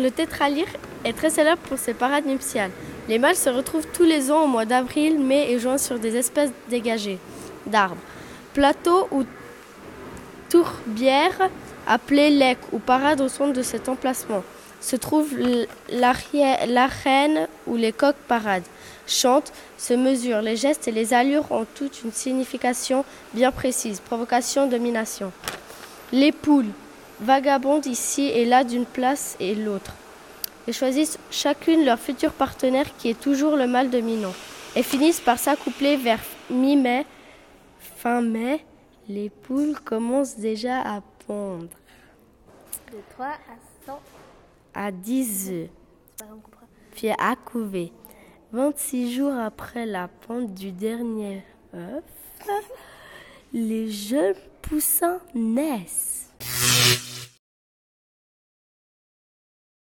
le tétralyre est très célèbre pour ses parades nuptiales. Les mâles se retrouvent tous les ans au mois d'avril, mai et juin sur des espèces dégagées d'arbres. Plateaux ou tourbières appelées lec ou parades au centre de cet emplacement se trouve l'arène où les coqs paradent, chantent, se mesurent. Les gestes et les allures ont toute une signification bien précise, provocation, domination. Les poules vagabondent ici et là d'une place et l'autre et choisissent chacune leur futur partenaire qui est toujours le mâle dominant et finissent par s'accoupler vers mi-mai. Fin mai, les poules commencent déjà à pondre. De 3 à 100 à 10 œufs, puis à couver. 26 jours après la ponte du dernier œuf, les jeunes poussins naissent.